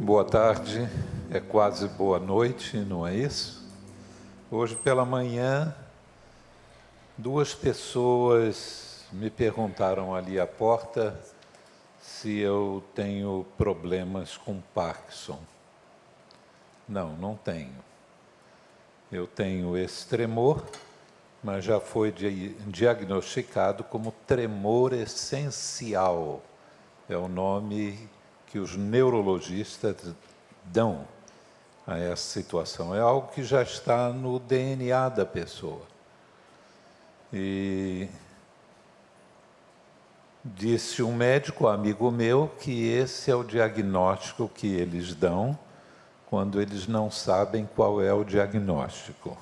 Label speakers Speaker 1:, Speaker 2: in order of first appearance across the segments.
Speaker 1: Boa tarde, é quase boa noite, não é isso? Hoje pela manhã, duas pessoas me perguntaram ali à porta se eu tenho problemas com Parkinson. Não, não tenho. Eu tenho esse tremor, mas já foi diagnosticado como tremor essencial. É o nome que os neurologistas dão a essa situação. É algo que já está no DNA da pessoa. E disse um médico amigo meu que esse é o diagnóstico que eles dão quando eles não sabem qual é o diagnóstico.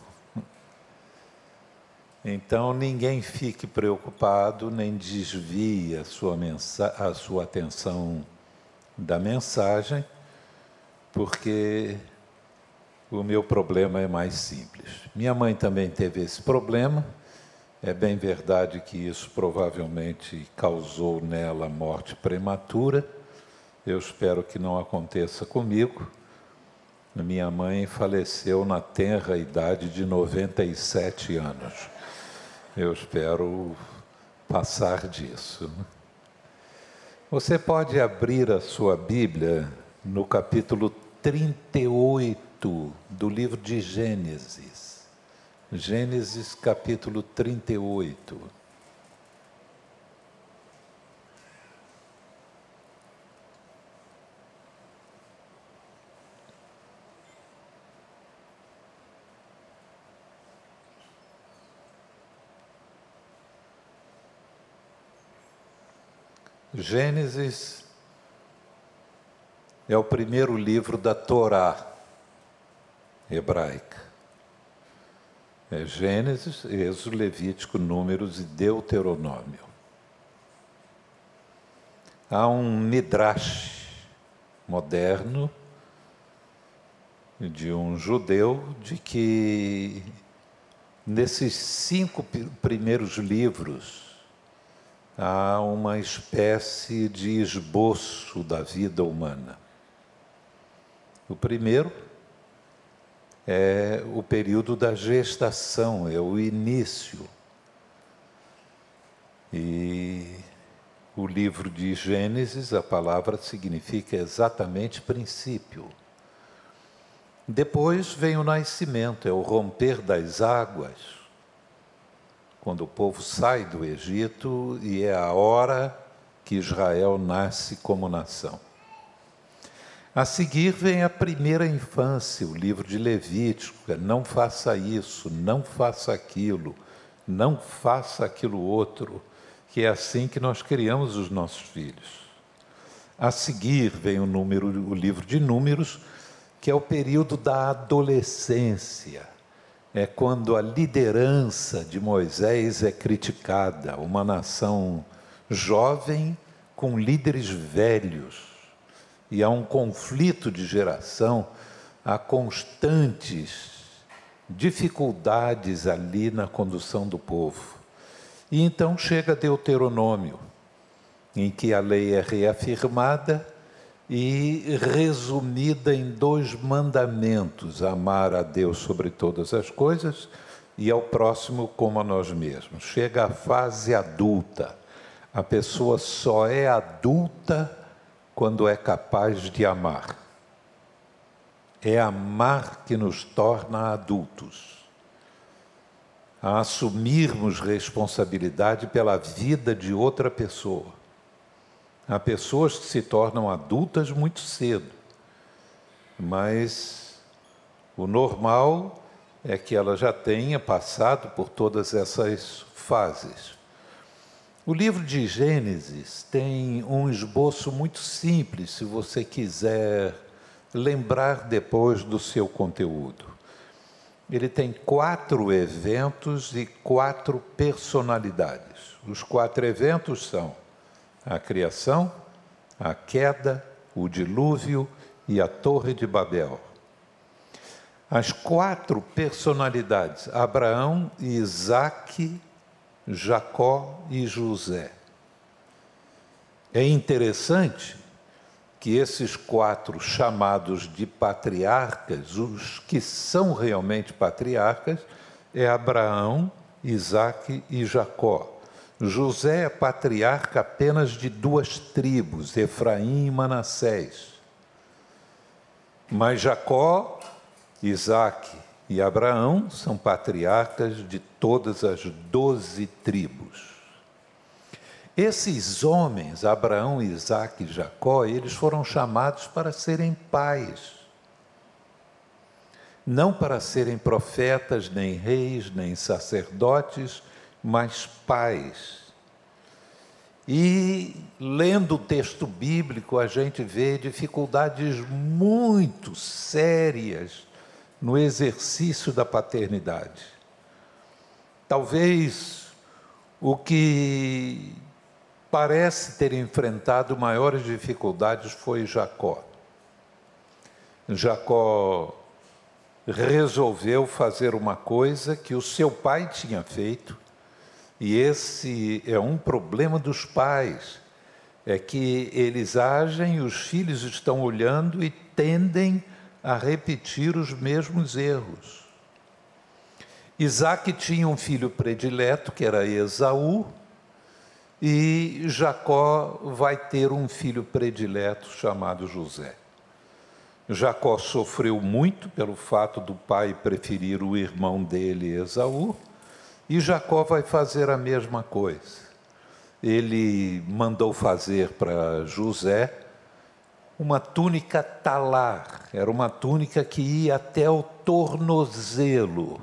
Speaker 1: Então ninguém fique preocupado nem desvie a sua, a sua atenção da mensagem, porque o meu problema é mais simples. Minha mãe também teve esse problema. É bem verdade que isso provavelmente causou nela morte prematura. Eu espero que não aconteça comigo. Minha mãe faleceu na tenra idade de 97 anos. Eu espero passar disso. Você pode abrir a sua Bíblia no capítulo 38 do livro de Gênesis. Gênesis capítulo 38. Gênesis é o primeiro livro da Torá hebraica. É Gênesis, Êxodo, Levítico, Números e Deuteronômio. Há um midrash moderno de um judeu de que nesses cinco primeiros livros há uma espécie de esboço da vida humana. O primeiro é o período da gestação, é o início. E o livro de Gênesis, a palavra significa exatamente princípio. Depois vem o nascimento, é o romper das águas quando o povo sai do Egito e é a hora que Israel nasce como nação. A seguir vem a primeira infância, o livro de Levítico, é, não faça isso, não faça aquilo, não faça aquilo outro, que é assim que nós criamos os nossos filhos. A seguir vem o, número, o livro de Números, que é o período da adolescência é quando a liderança de Moisés é criticada, uma nação jovem com líderes velhos, e há um conflito de geração, há constantes dificuldades ali na condução do povo. E então chega Deuteronômio, em que a lei é reafirmada e resumida em dois mandamentos: amar a Deus sobre todas as coisas e ao próximo como a nós mesmos. Chega a fase adulta. A pessoa só é adulta quando é capaz de amar. É amar que nos torna adultos. A assumirmos responsabilidade pela vida de outra pessoa Há pessoas que se tornam adultas muito cedo, mas o normal é que ela já tenha passado por todas essas fases. O livro de Gênesis tem um esboço muito simples, se você quiser lembrar depois do seu conteúdo. Ele tem quatro eventos e quatro personalidades. Os quatro eventos são a criação, a queda, o dilúvio e a Torre de Babel. As quatro personalidades, Abraão, Isaac, Jacó e José. É interessante que esses quatro chamados de patriarcas, os que são realmente patriarcas, é Abraão, Isaac e Jacó. José é patriarca apenas de duas tribos, Efraim e Manassés. Mas Jacó, Isaac e Abraão são patriarcas de todas as doze tribos. Esses homens, Abraão, Isaac e Jacó, eles foram chamados para serem pais. Não para serem profetas, nem reis, nem sacerdotes, mas pais. E lendo o texto bíblico, a gente vê dificuldades muito sérias no exercício da paternidade. Talvez o que parece ter enfrentado maiores dificuldades foi Jacó. Jacó resolveu fazer uma coisa que o seu pai tinha feito e esse é um problema dos pais, é que eles agem, os filhos estão olhando e tendem a repetir os mesmos erros. Isaac tinha um filho predileto, que era Esaú, e Jacó vai ter um filho predileto chamado José. Jacó sofreu muito pelo fato do pai preferir o irmão dele, Esaú, e Jacó vai fazer a mesma coisa. Ele mandou fazer para José uma túnica talar, era uma túnica que ia até o tornozelo.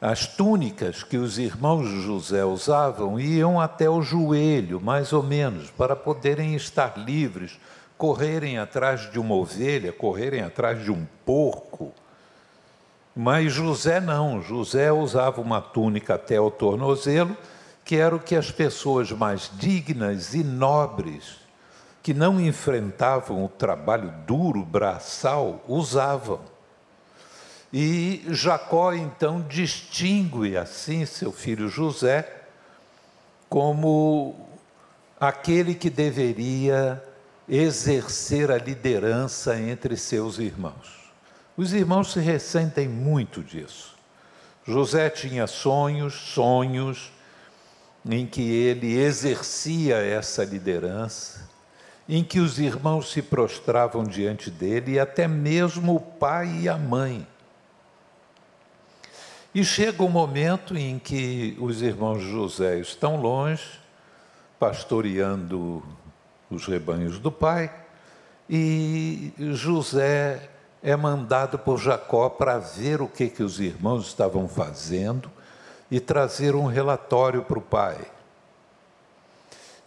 Speaker 1: As túnicas que os irmãos de José usavam iam até o joelho, mais ou menos, para poderem estar livres, correrem atrás de uma ovelha, correrem atrás de um porco mas José não, José usava uma túnica até o tornozelo, que era o que as pessoas mais dignas e nobres, que não enfrentavam o trabalho duro, braçal, usavam. E Jacó então distingue assim seu filho José como aquele que deveria exercer a liderança entre seus irmãos. Os irmãos se ressentem muito disso. José tinha sonhos, sonhos em que ele exercia essa liderança, em que os irmãos se prostravam diante dele e até mesmo o pai e a mãe. E chega um momento em que os irmãos José estão longe, pastoreando os rebanhos do pai, e José é mandado por Jacó para ver o que, que os irmãos estavam fazendo e trazer um relatório para o pai.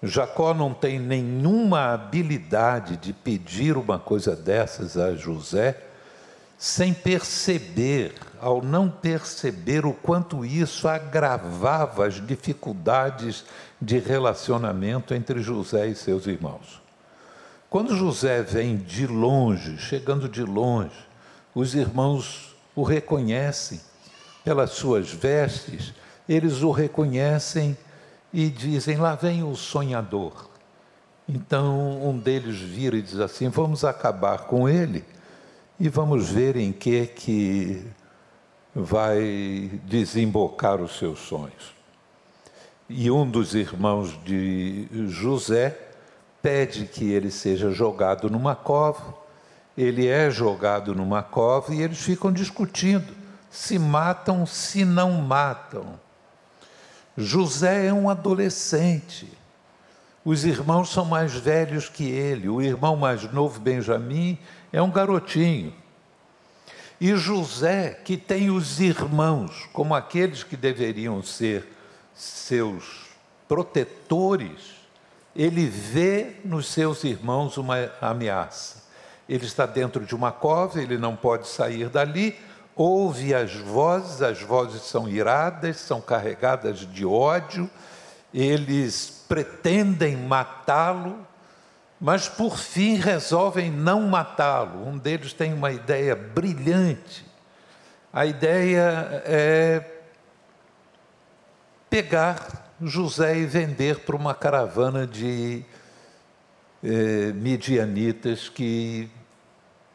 Speaker 1: Jacó não tem nenhuma habilidade de pedir uma coisa dessas a José, sem perceber, ao não perceber o quanto isso agravava as dificuldades de relacionamento entre José e seus irmãos. Quando José vem de longe, chegando de longe, os irmãos o reconhecem pelas suas vestes, eles o reconhecem e dizem: Lá vem o sonhador. Então um deles vira e diz assim: Vamos acabar com ele e vamos ver em que que vai desembocar os seus sonhos. E um dos irmãos de José pede que ele seja jogado numa cova. Ele é jogado numa cova e eles ficam discutindo se matam, se não matam. José é um adolescente. Os irmãos são mais velhos que ele. O irmão mais novo, Benjamim, é um garotinho. E José, que tem os irmãos como aqueles que deveriam ser seus protetores, ele vê nos seus irmãos uma ameaça. Ele está dentro de uma cova, ele não pode sair dali, ouve as vozes, as vozes são iradas, são carregadas de ódio, eles pretendem matá-lo, mas por fim resolvem não matá-lo. Um deles tem uma ideia brilhante. A ideia é pegar José e vender para uma caravana de eh, midianitas que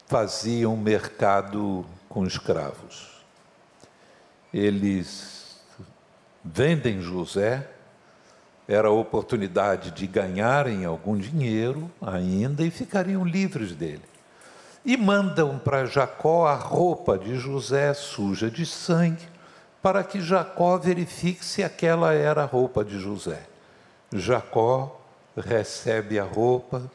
Speaker 1: faziam mercado com escravos. Eles vendem José, era a oportunidade de ganharem algum dinheiro ainda e ficariam livres dele. E mandam para Jacó a roupa de José suja de sangue, para que Jacó verifique se aquela era a roupa de José. Jacó recebe a roupa,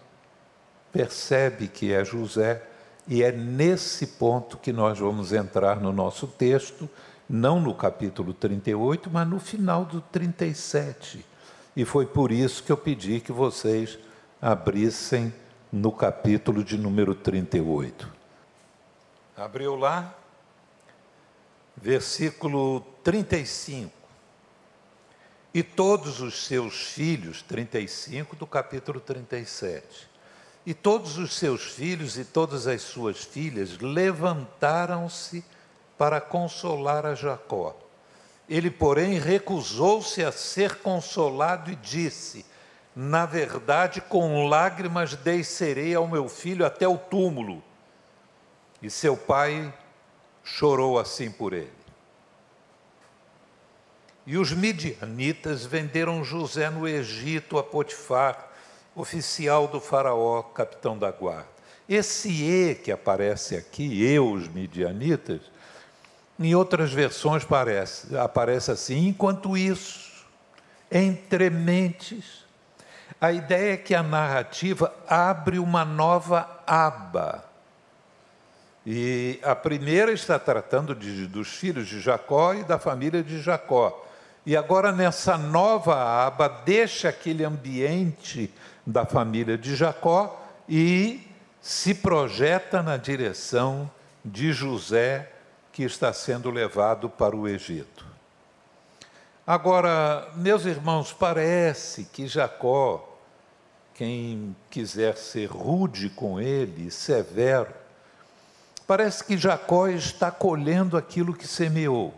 Speaker 1: percebe que é José, e é nesse ponto que nós vamos entrar no nosso texto, não no capítulo 38, mas no final do 37. E foi por isso que eu pedi que vocês abrissem no capítulo de número 38. Abriu lá, versículo 35 e todos os seus filhos, 35 do capítulo 37. E todos os seus filhos e todas as suas filhas levantaram-se para consolar a Jacó. Ele, porém, recusou-se a ser consolado e disse: Na verdade, com lágrimas descerei ao meu filho até o túmulo. E seu pai chorou assim por ele. E os midianitas venderam José no Egito a Potifar, oficial do faraó, capitão da guarda. Esse E que aparece aqui, eu, os midianitas, em outras versões aparece, aparece assim, enquanto isso, entre mentes, a ideia é que a narrativa abre uma nova aba. E a primeira está tratando de, dos filhos de Jacó e da família de Jacó. E agora, nessa nova aba, deixa aquele ambiente da família de Jacó e se projeta na direção de José, que está sendo levado para o Egito. Agora, meus irmãos, parece que Jacó, quem quiser ser rude com ele, severo, parece que Jacó está colhendo aquilo que semeou.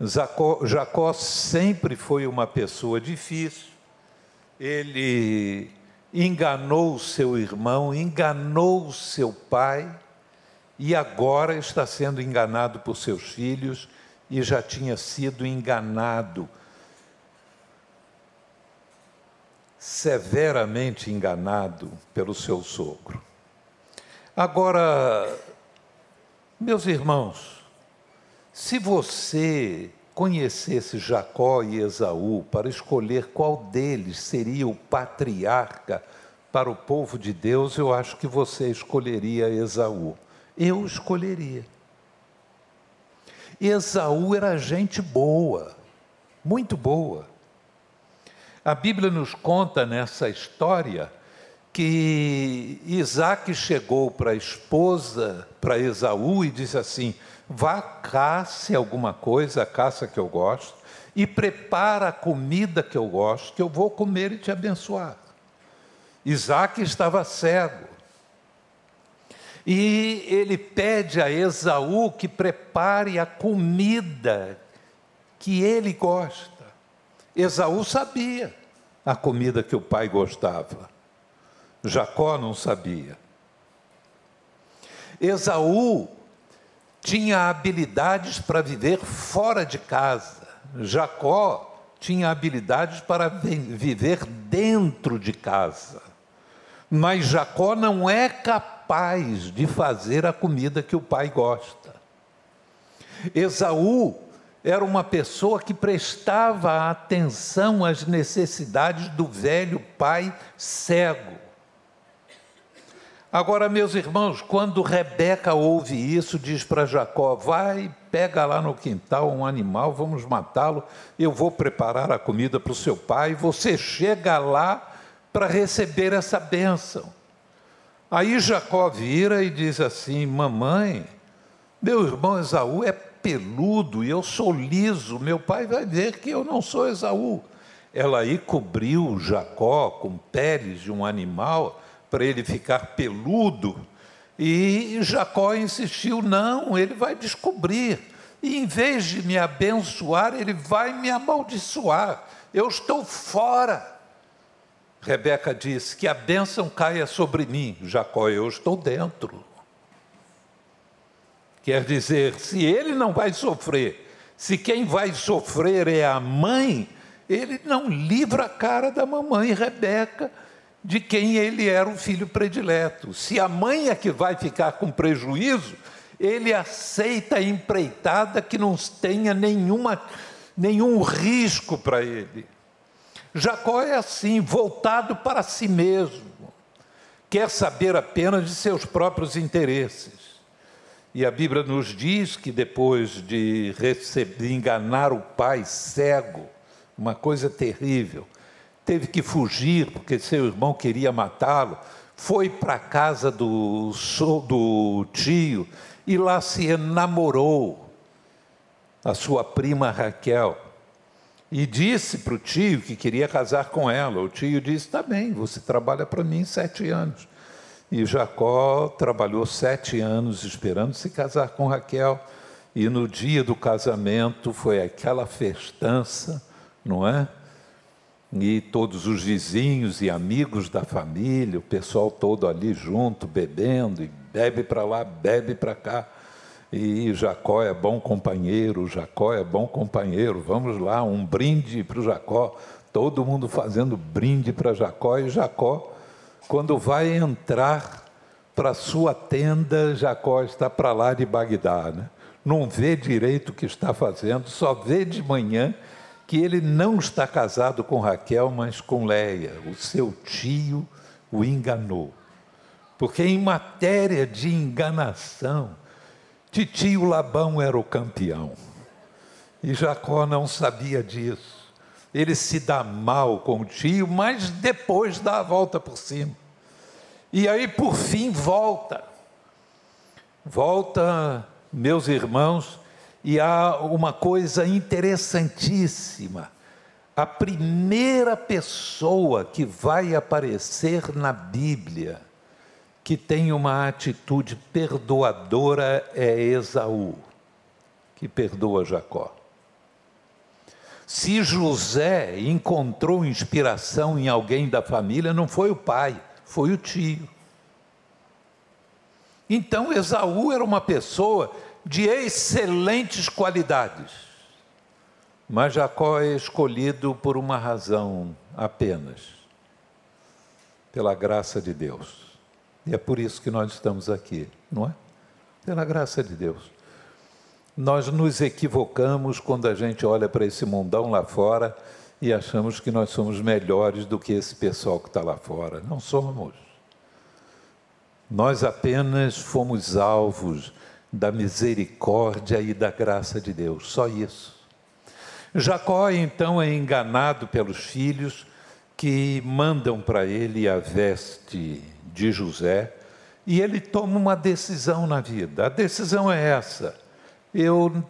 Speaker 1: Jacó, Jacó sempre foi uma pessoa difícil, ele enganou seu irmão, enganou seu pai, e agora está sendo enganado por seus filhos e já tinha sido enganado, severamente enganado pelo seu sogro. Agora, meus irmãos, se você conhecesse Jacó e Esaú para escolher qual deles seria o patriarca para o povo de Deus, eu acho que você escolheria Esaú. Eu escolheria. Esaú era gente boa, muito boa. A Bíblia nos conta nessa história que Isaac chegou para a esposa, para Esaú, e disse assim: vá caça alguma coisa, a caça que eu gosto, e prepara a comida que eu gosto, que eu vou comer e te abençoar. Isaac estava cego. E ele pede a Esaú que prepare a comida que ele gosta. Esaú sabia a comida que o pai gostava. Jacó não sabia. Esaú tinha habilidades para viver fora de casa. Jacó tinha habilidades para viver dentro de casa. Mas Jacó não é capaz de fazer a comida que o pai gosta. Esaú era uma pessoa que prestava atenção às necessidades do velho pai cego. Agora, meus irmãos, quando Rebeca ouve isso, diz para Jacó: vai, pega lá no quintal um animal, vamos matá-lo, eu vou preparar a comida para o seu pai, você chega lá para receber essa bênção. Aí Jacó vira e diz assim: Mamãe, meu irmão Esaú é peludo e eu sou liso, meu pai vai ver que eu não sou Esaú. Ela aí cobriu Jacó com peles de um animal para ele ficar peludo. E Jacó insistiu: não, ele vai descobrir. E em vez de me abençoar, ele vai me amaldiçoar. Eu estou fora. Rebeca disse: Que a bênção caia sobre mim. Jacó, eu estou dentro. Quer dizer, se ele não vai sofrer, se quem vai sofrer é a mãe, ele não livra a cara da mamãe Rebeca, de quem ele era o filho predileto. Se a mãe é que vai ficar com prejuízo, ele aceita a empreitada que não tenha nenhuma, nenhum risco para ele. Jacó é assim, voltado para si mesmo, quer saber apenas de seus próprios interesses. E a Bíblia nos diz que depois de receber, enganar o pai cego, uma coisa terrível, teve que fugir porque seu irmão queria matá-lo, foi para a casa do, do tio e lá se enamorou a sua prima Raquel e disse para o tio que queria casar com ela. O tio disse: Tá bem, você trabalha para mim sete anos. E Jacó trabalhou sete anos esperando se casar com Raquel. E no dia do casamento foi aquela festança, não é? E todos os vizinhos e amigos da família, o pessoal todo ali junto, bebendo, e bebe para lá, bebe para cá. E Jacó é bom companheiro, Jacó é bom companheiro. Vamos lá, um brinde para o Jacó. Todo mundo fazendo brinde para Jacó. E Jacó, quando vai entrar para sua tenda, Jacó está para lá de Bagdá. Né? Não vê direito o que está fazendo, só vê de manhã que ele não está casado com Raquel, mas com Leia. O seu tio o enganou. Porque em matéria de enganação, Titio Labão era o campeão. E Jacó não sabia disso. Ele se dá mal com o tio, mas depois dá a volta por cima. E aí, por fim, volta. Volta, meus irmãos, e há uma coisa interessantíssima. A primeira pessoa que vai aparecer na Bíblia que tem uma atitude perdoadora é Esaú, que perdoa Jacó. Se José encontrou inspiração em alguém da família, não foi o pai, foi o tio. Então Esaú era uma pessoa de excelentes qualidades, mas Jacó é escolhido por uma razão apenas: pela graça de Deus. E é por isso que nós estamos aqui, não é? Pela graça de Deus. Nós nos equivocamos quando a gente olha para esse mundão lá fora e achamos que nós somos melhores do que esse pessoal que está lá fora. Não somos. Nós apenas fomos alvos da misericórdia e da graça de Deus, só isso. Jacó então é enganado pelos filhos que mandam para ele a veste de José e ele toma uma decisão na vida. A decisão é essa: eu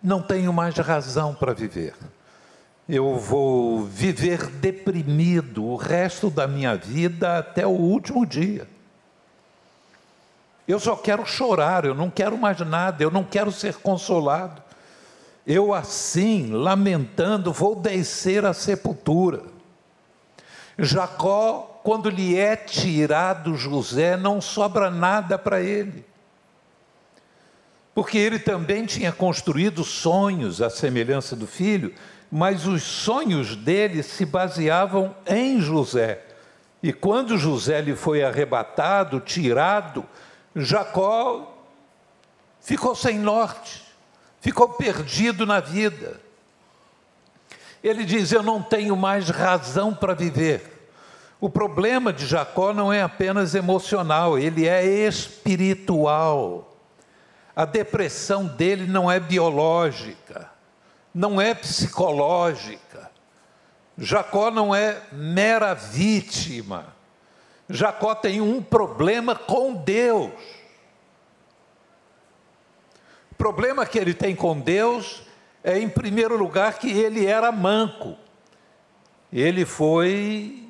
Speaker 1: não tenho mais razão para viver. Eu vou viver deprimido o resto da minha vida até o último dia. Eu só quero chorar, eu não quero mais nada, eu não quero ser consolado. Eu, assim, lamentando, vou descer à sepultura. Jacó quando lhe é tirado José, não sobra nada para ele. Porque ele também tinha construído sonhos à semelhança do filho, mas os sonhos dele se baseavam em José. E quando José lhe foi arrebatado, tirado, Jacó ficou sem norte, ficou perdido na vida. Ele diz: Eu não tenho mais razão para viver. O problema de Jacó não é apenas emocional, ele é espiritual. A depressão dele não é biológica, não é psicológica. Jacó não é mera vítima. Jacó tem um problema com Deus. O problema que ele tem com Deus é, em primeiro lugar, que ele era manco. Ele foi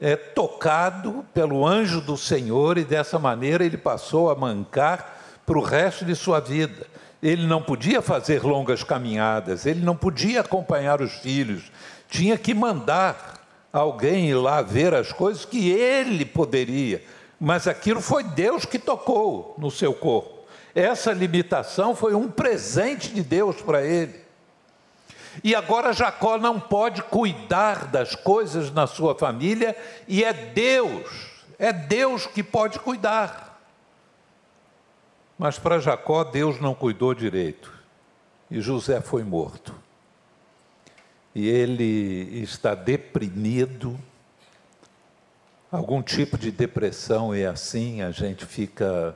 Speaker 1: é, tocado pelo anjo do Senhor e dessa maneira ele passou a mancar para o resto de sua vida. Ele não podia fazer longas caminhadas, ele não podia acompanhar os filhos, tinha que mandar alguém ir lá ver as coisas que ele poderia, mas aquilo foi Deus que tocou no seu corpo. Essa limitação foi um presente de Deus para ele. E agora Jacó não pode cuidar das coisas na sua família, e é Deus, é Deus que pode cuidar. Mas para Jacó, Deus não cuidou direito, e José foi morto. E ele está deprimido, algum tipo de depressão, e assim a gente fica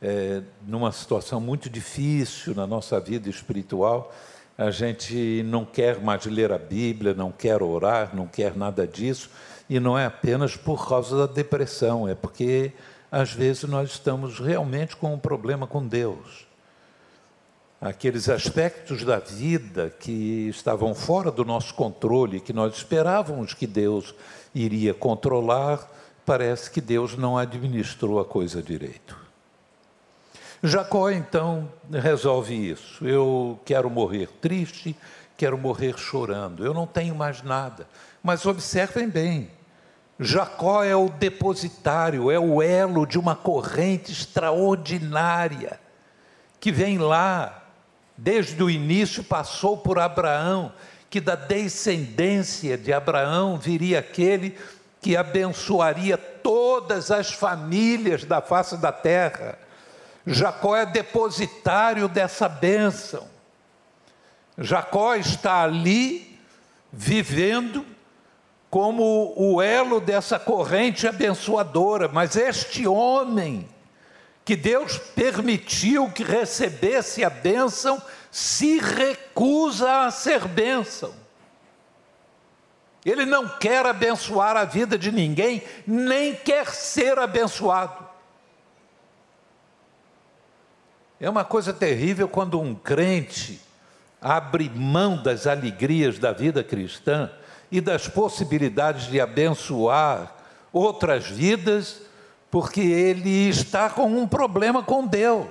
Speaker 1: é, numa situação muito difícil na nossa vida espiritual. A gente não quer mais ler a Bíblia, não quer orar, não quer nada disso, e não é apenas por causa da depressão, é porque às vezes nós estamos realmente com um problema com Deus. Aqueles aspectos da vida que estavam fora do nosso controle, que nós esperávamos que Deus iria controlar, parece que Deus não administrou a coisa direito. Jacó então resolve isso. Eu quero morrer triste, quero morrer chorando. Eu não tenho mais nada. Mas observem bem: Jacó é o depositário, é o elo de uma corrente extraordinária que vem lá, desde o início passou por Abraão, que da descendência de Abraão viria aquele que abençoaria todas as famílias da face da terra. Jacó é depositário dessa bênção. Jacó está ali vivendo como o elo dessa corrente abençoadora, mas este homem que Deus permitiu que recebesse a bênção se recusa a ser bênção. Ele não quer abençoar a vida de ninguém, nem quer ser abençoado. É uma coisa terrível quando um crente abre mão das alegrias da vida cristã e das possibilidades de abençoar outras vidas, porque ele está com um problema com Deus.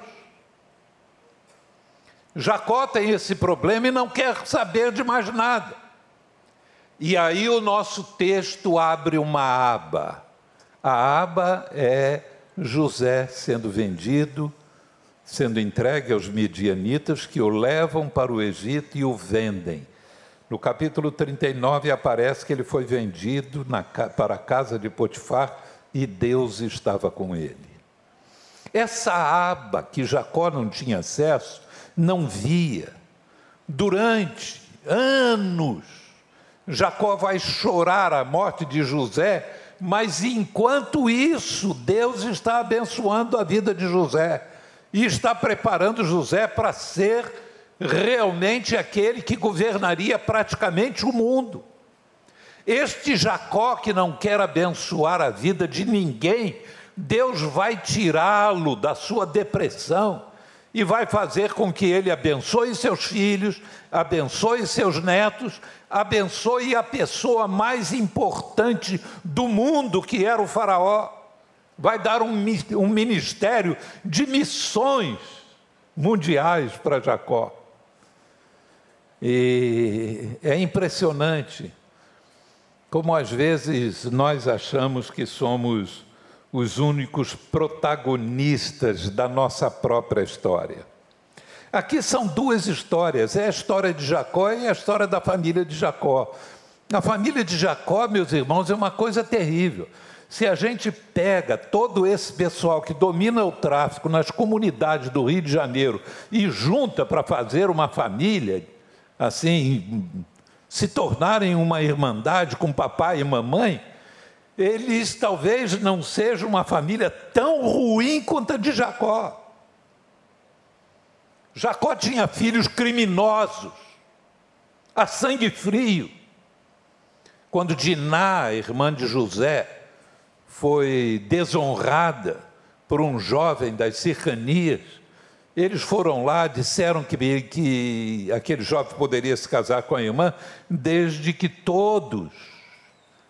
Speaker 1: Jacó tem esse problema e não quer saber de mais nada. E aí o nosso texto abre uma aba. A aba é José sendo vendido sendo entregue aos midianitas que o levam para o Egito e o vendem. No capítulo 39 aparece que ele foi vendido na, para a casa de Potifar e Deus estava com ele. Essa aba que Jacó não tinha acesso, não via. Durante anos, Jacó vai chorar a morte de José, mas enquanto isso, Deus está abençoando a vida de José e está preparando José para ser realmente aquele que governaria praticamente o mundo. Este Jacó que não quer abençoar a vida de ninguém, Deus vai tirá-lo da sua depressão e vai fazer com que ele abençoe seus filhos, abençoe seus netos, abençoe a pessoa mais importante do mundo, que era o Faraó vai dar um, um ministério de missões mundiais para Jacó. E é impressionante como às vezes nós achamos que somos os únicos protagonistas da nossa própria história. Aqui são duas histórias: é a história de Jacó e a história da família de Jacó. A família de Jacó, meus irmãos, é uma coisa terrível. Se a gente pega todo esse pessoal que domina o tráfico nas comunidades do Rio de Janeiro e junta para fazer uma família, assim, se tornarem uma irmandade com papai e mamãe, eles talvez não sejam uma família tão ruim quanto a de Jacó. Jacó tinha filhos criminosos, a sangue frio. Quando Diná, irmã de José, foi desonrada por um jovem das cercanias. Eles foram lá, disseram que, que aquele jovem poderia se casar com a irmã, desde que todos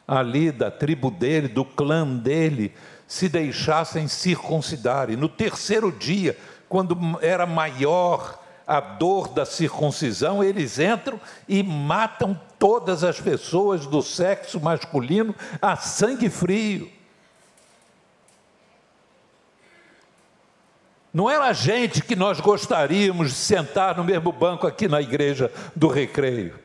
Speaker 1: ali da tribo dele, do clã dele, se deixassem circuncidar. E no terceiro dia, quando era maior a dor da circuncisão, eles entram e matam todas as pessoas do sexo masculino a sangue frio. Não era a gente que nós gostaríamos de sentar no mesmo banco aqui na igreja do recreio.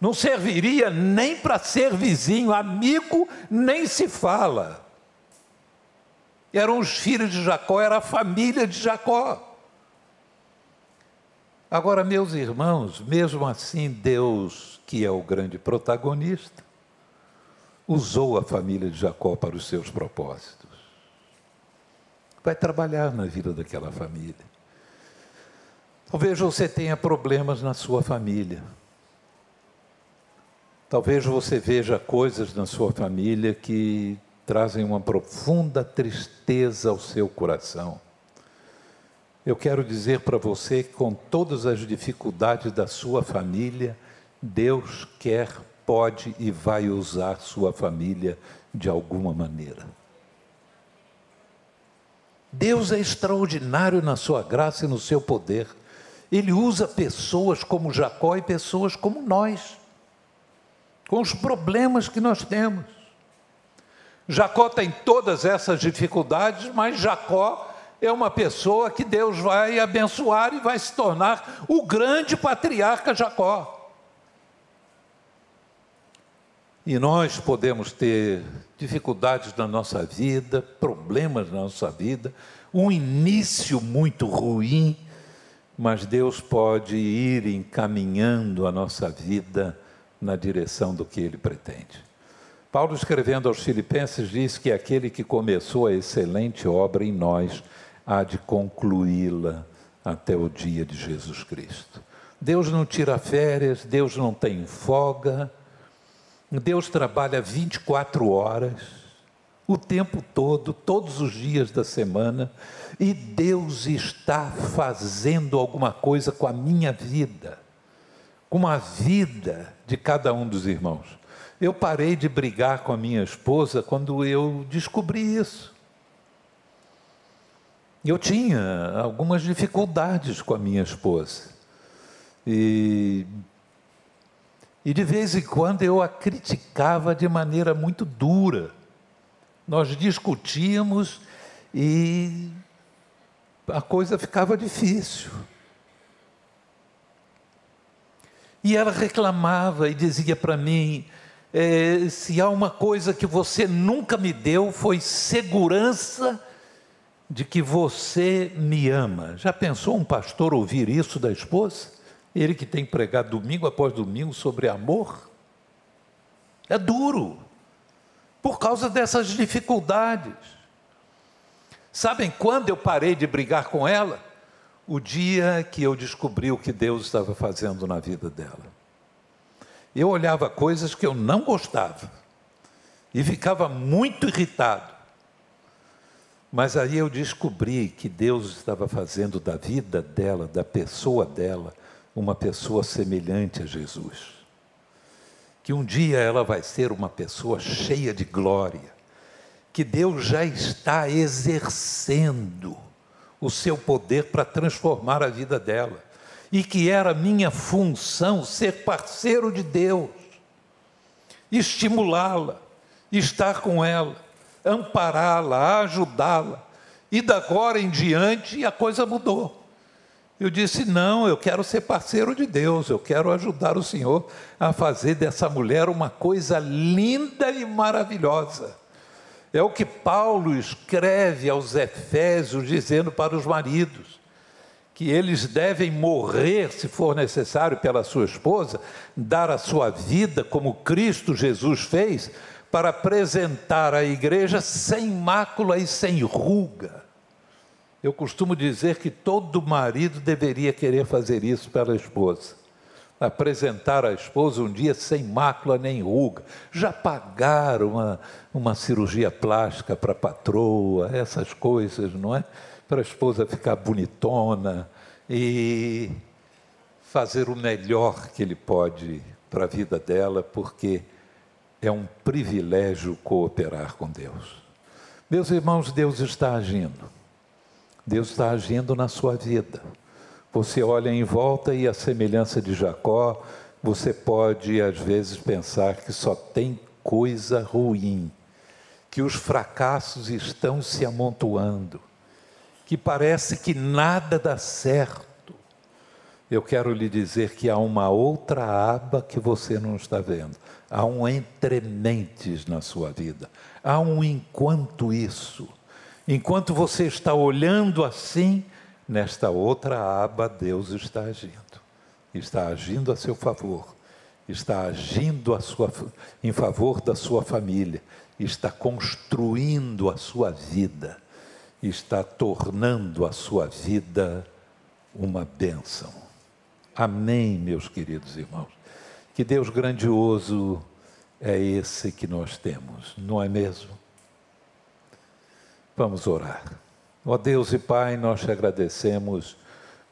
Speaker 1: Não serviria nem para ser vizinho, amigo nem se fala. Eram os filhos de Jacó, era a família de Jacó. Agora, meus irmãos, mesmo assim, Deus, que é o grande protagonista, usou a família de Jacó para os seus propósitos. Vai trabalhar na vida daquela família. Talvez você tenha problemas na sua família. Talvez você veja coisas na sua família que trazem uma profunda tristeza ao seu coração. Eu quero dizer para você que, com todas as dificuldades da sua família, Deus quer, pode e vai usar sua família de alguma maneira. Deus é extraordinário na sua graça e no seu poder. Ele usa pessoas como Jacó e pessoas como nós com os problemas que nós temos. Jacó tem todas essas dificuldades, mas Jacó é uma pessoa que Deus vai abençoar e vai se tornar o grande patriarca Jacó. E nós podemos ter dificuldades na nossa vida, problemas na nossa vida, um início muito ruim, mas Deus pode ir encaminhando a nossa vida na direção do que ele pretende. Paulo, escrevendo aos Filipenses, diz que aquele que começou a excelente obra em nós há de concluí-la até o dia de Jesus Cristo. Deus não tira férias, Deus não tem folga, Deus trabalha 24 horas, o tempo todo, todos os dias da semana, e Deus está fazendo alguma coisa com a minha vida com a vida de cada um dos irmãos. Eu parei de brigar com a minha esposa quando eu descobri isso. Eu tinha algumas dificuldades com a minha esposa. E, e de vez em quando eu a criticava de maneira muito dura. Nós discutíamos e a coisa ficava difícil. E ela reclamava e dizia para mim: é, se há uma coisa que você nunca me deu, foi segurança de que você me ama. Já pensou um pastor ouvir isso da esposa? Ele que tem pregado domingo após domingo sobre amor? É duro, por causa dessas dificuldades. Sabem quando eu parei de brigar com ela? o dia que eu descobri o que Deus estava fazendo na vida dela. Eu olhava coisas que eu não gostava e ficava muito irritado. Mas aí eu descobri que Deus estava fazendo da vida dela, da pessoa dela, uma pessoa semelhante a Jesus. Que um dia ela vai ser uma pessoa cheia de glória, que Deus já está exercendo o seu poder para transformar a vida dela. E que era minha função ser parceiro de Deus, estimulá-la, estar com ela, ampará-la, ajudá-la. E da agora em diante a coisa mudou. Eu disse: não, eu quero ser parceiro de Deus, eu quero ajudar o Senhor a fazer dessa mulher uma coisa linda e maravilhosa. É o que Paulo escreve aos Efésios, dizendo para os maridos que eles devem morrer, se for necessário, pela sua esposa, dar a sua vida, como Cristo Jesus fez, para apresentar a igreja sem mácula e sem ruga. Eu costumo dizer que todo marido deveria querer fazer isso pela esposa apresentar a esposa um dia sem mácula nem ruga. Já pagaram uma, uma cirurgia plástica para a patroa, essas coisas, não é? Para a esposa ficar bonitona e fazer o melhor que ele pode para a vida dela, porque é um privilégio cooperar com Deus. Meus irmãos, Deus está agindo. Deus está agindo na sua vida Você olha em volta e, a semelhança de Jacó, você pode às vezes pensar que só tem coisa ruim, que os fracassos estão se amontoando, que parece que nada dá certo. Eu quero lhe dizer que há uma outra aba que você não está vendo. Há um entrementes na sua vida. Há um enquanto isso. Enquanto você está olhando assim, nesta outra aba, Deus está agindo. Está agindo a seu favor. Está agindo sua, em favor da sua família. Está construindo a sua vida. Está tornando a sua vida uma bênção. Amém, meus queridos irmãos. Que Deus grandioso é esse que nós temos, não é mesmo? Vamos orar. Ó Deus e Pai, nós te agradecemos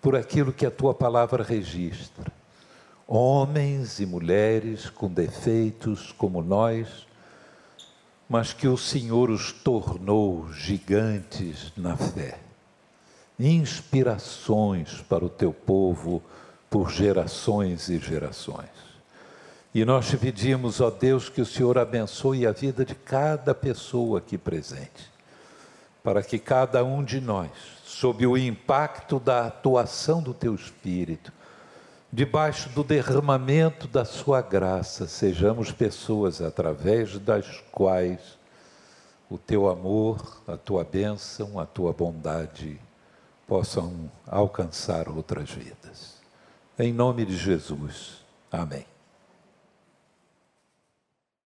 Speaker 1: por aquilo que a tua palavra registra. Homens e mulheres com defeitos como nós, mas que o Senhor os tornou gigantes na fé, inspirações para o teu povo por gerações e gerações. E nós te pedimos, ó Deus, que o Senhor abençoe a vida de cada pessoa aqui presente para que cada um de nós, sob o impacto da atuação do Teu Espírito, debaixo do derramamento da Sua graça, sejamos pessoas através das quais o Teu amor, a Tua bênção, a Tua bondade possam alcançar outras vidas. Em nome de Jesus. Amém.